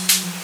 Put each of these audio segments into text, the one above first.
little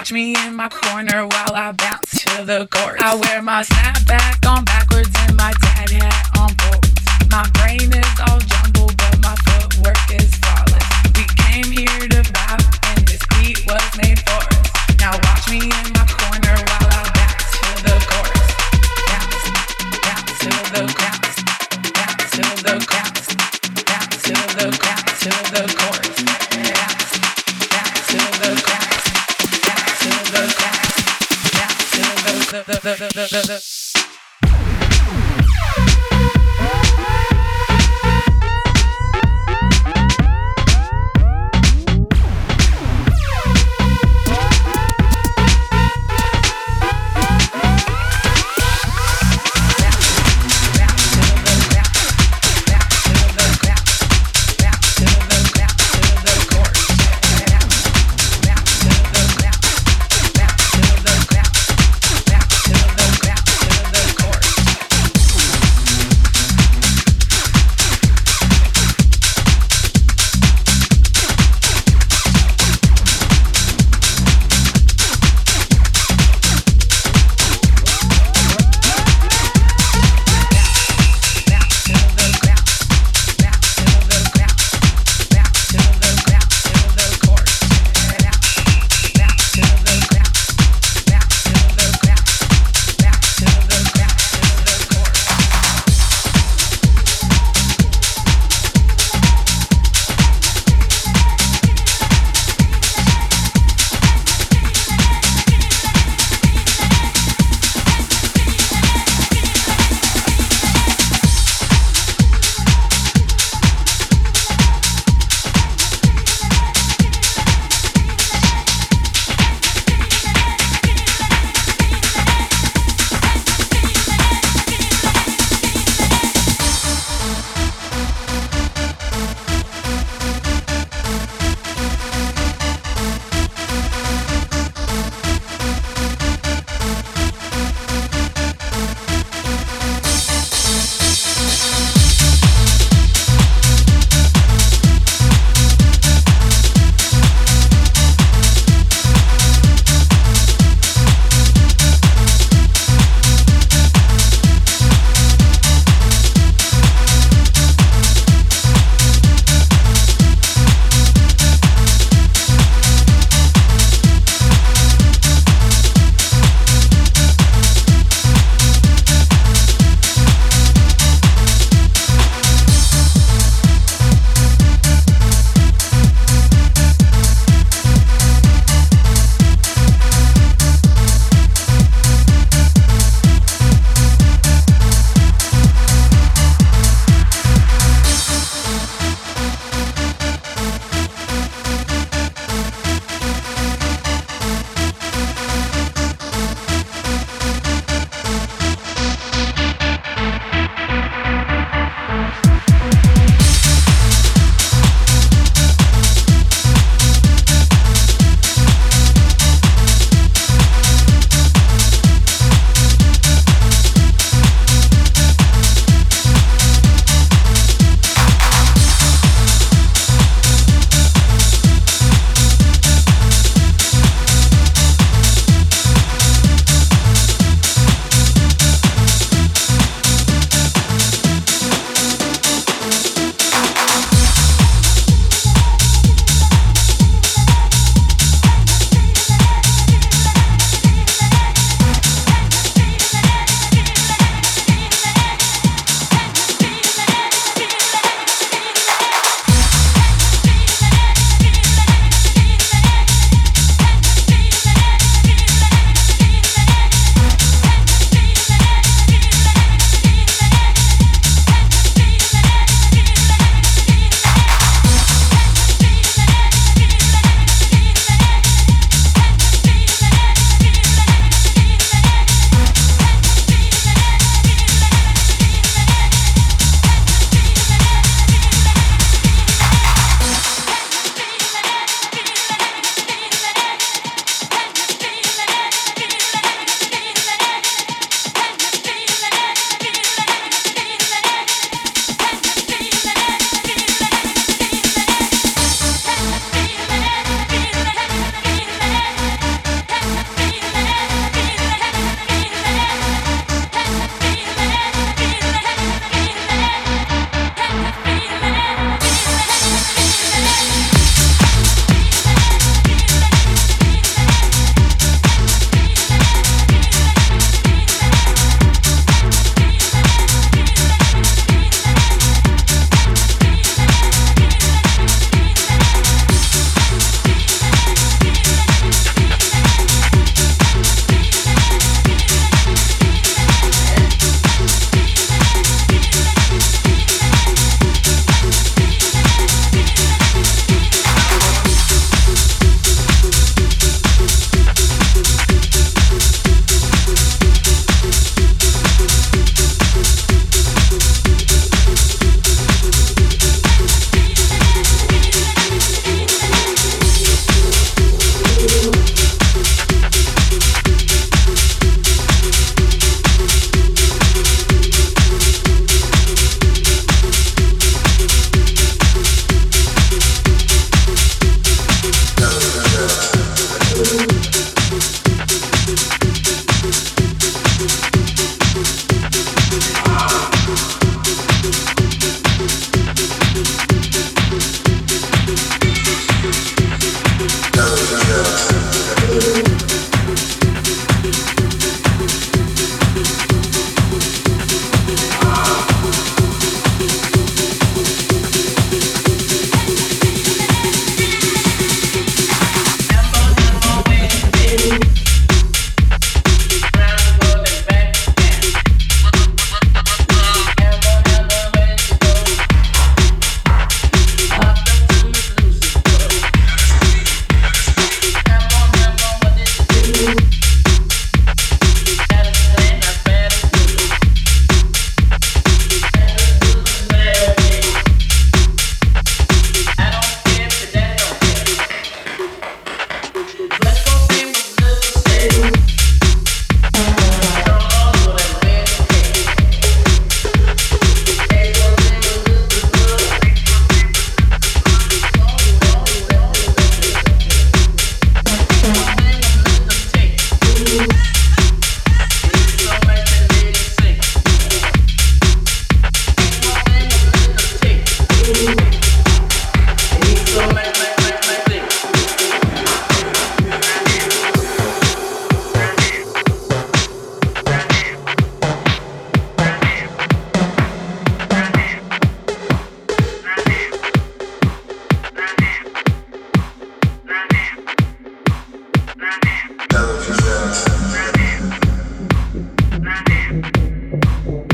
Watch me in my corner while I bounce to the chorus. I wear my snapback the, the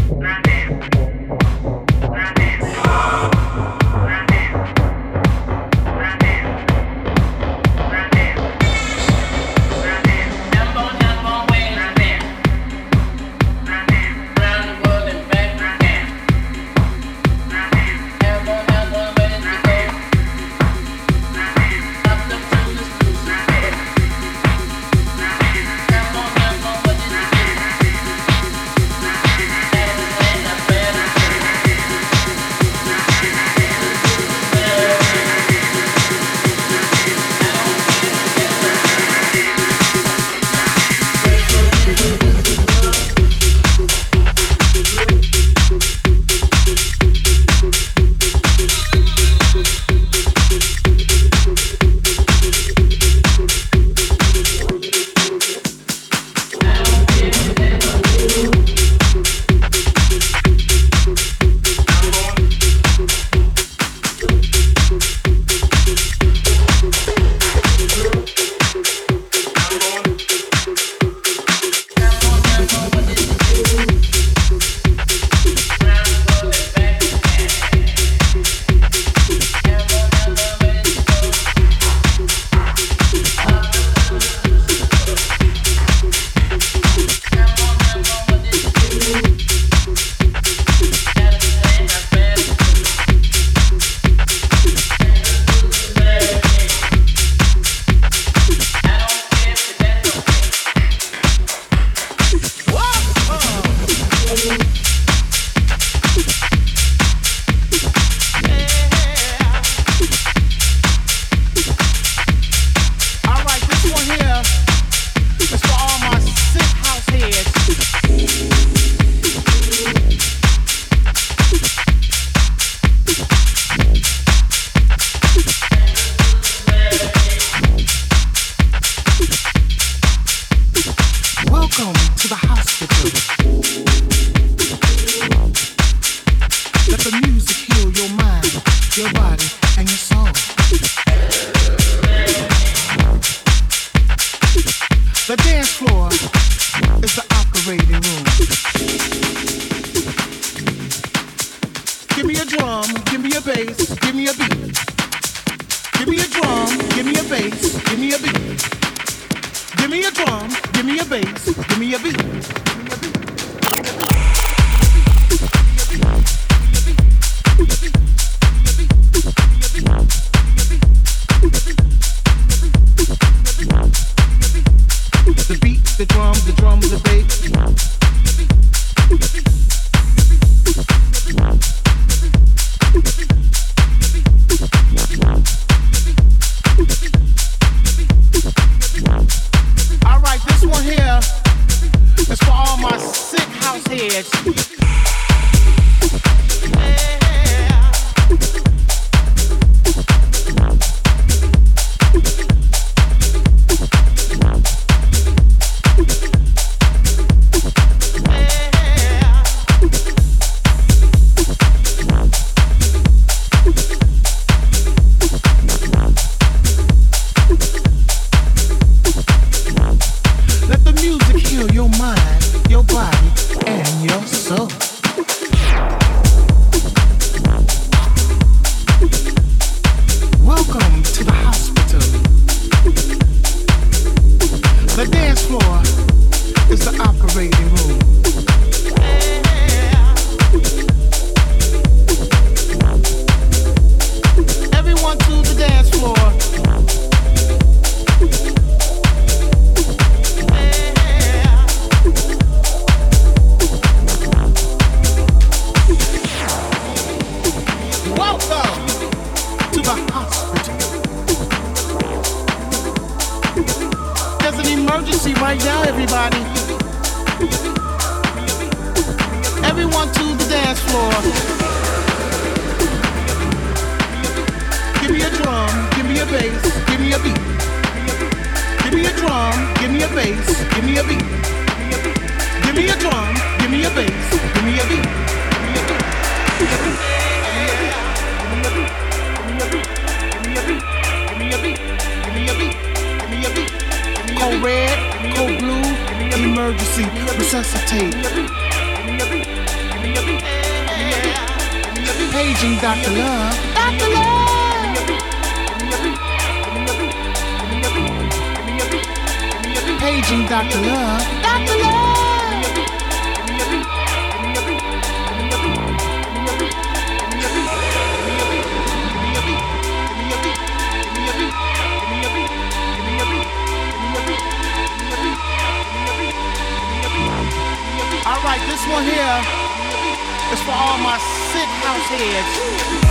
Right now. Give me a drum, give me a bass, give me a beat. Give Code red, code blue, emergency, resuscitate. Paging Dr. Love. Dr. Love. Paging Dr. Love. one here is for all my sick house heads.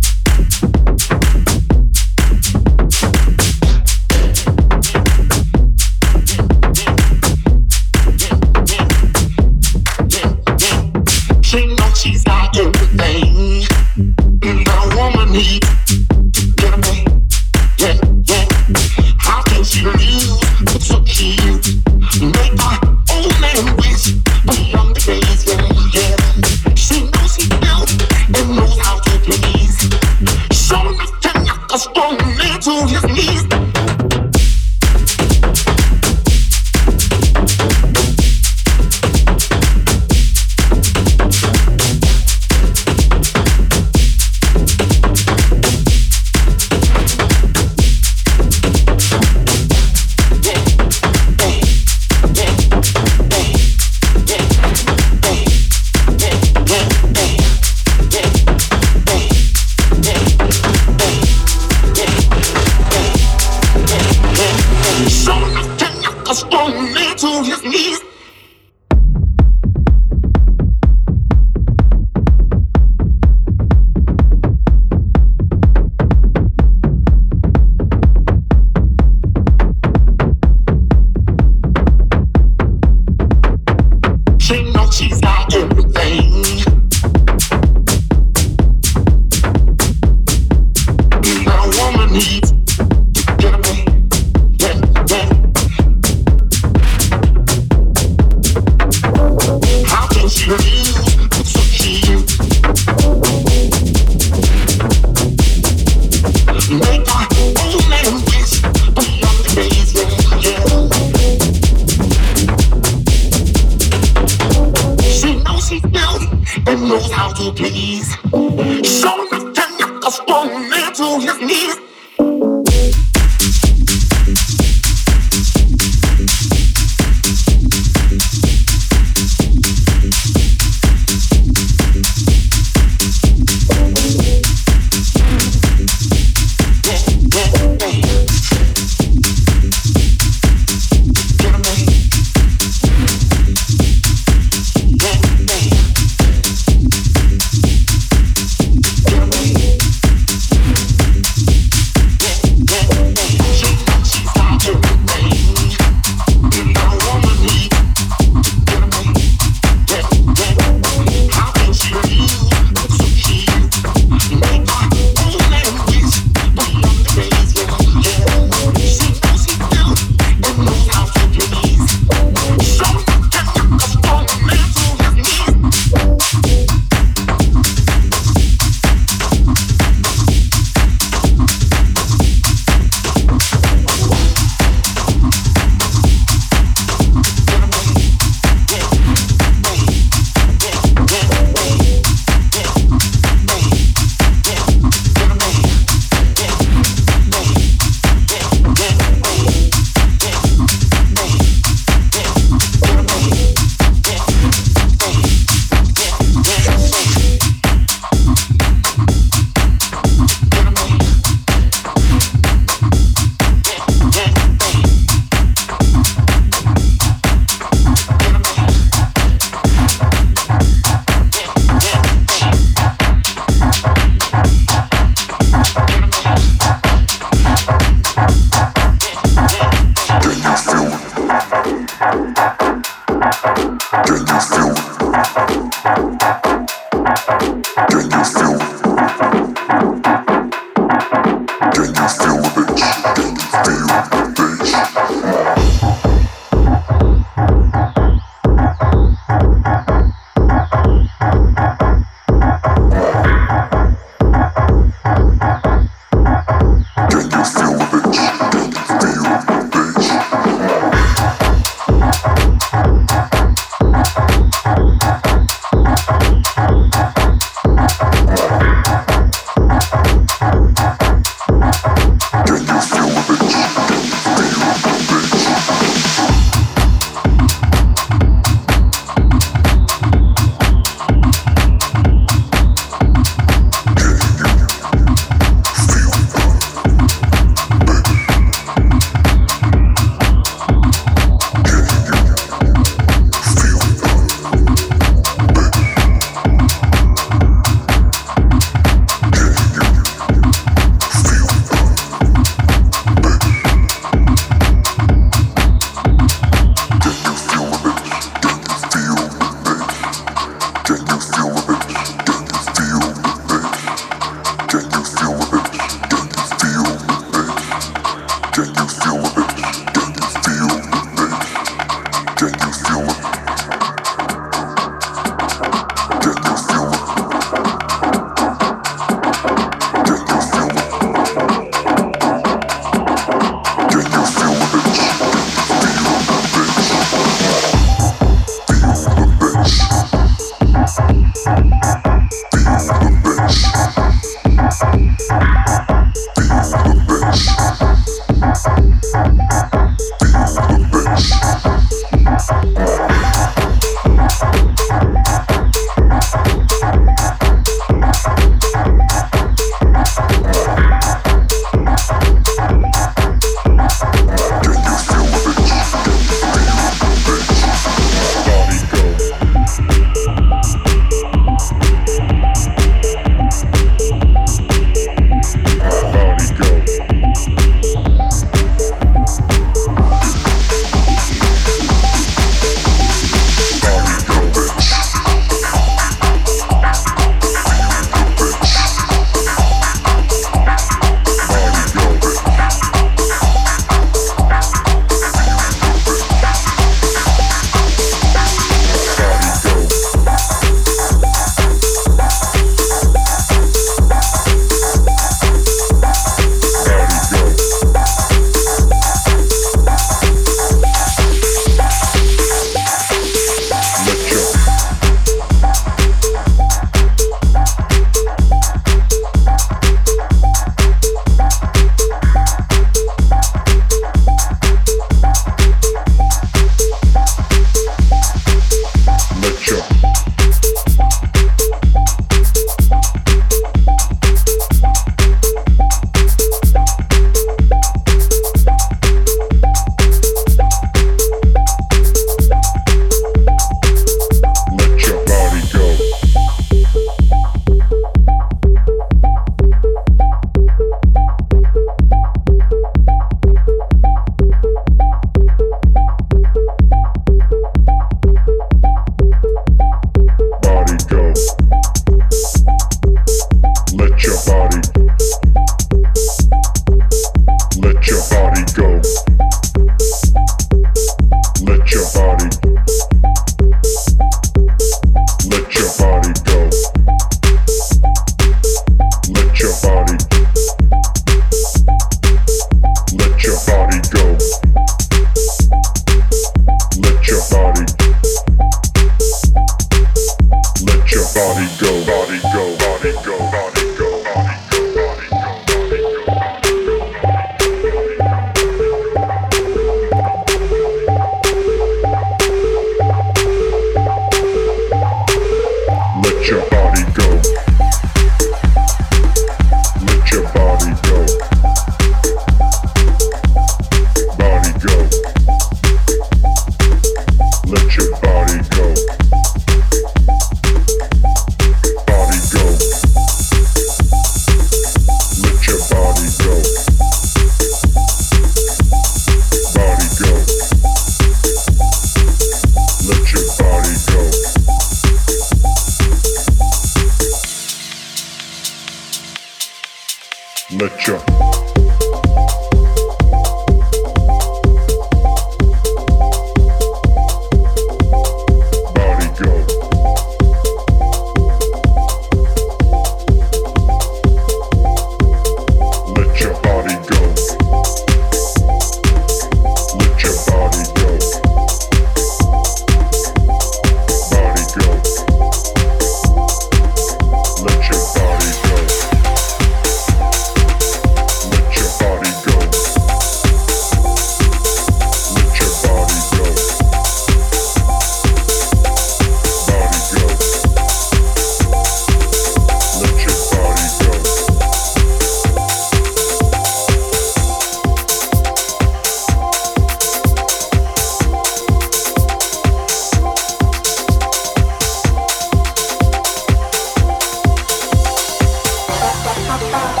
다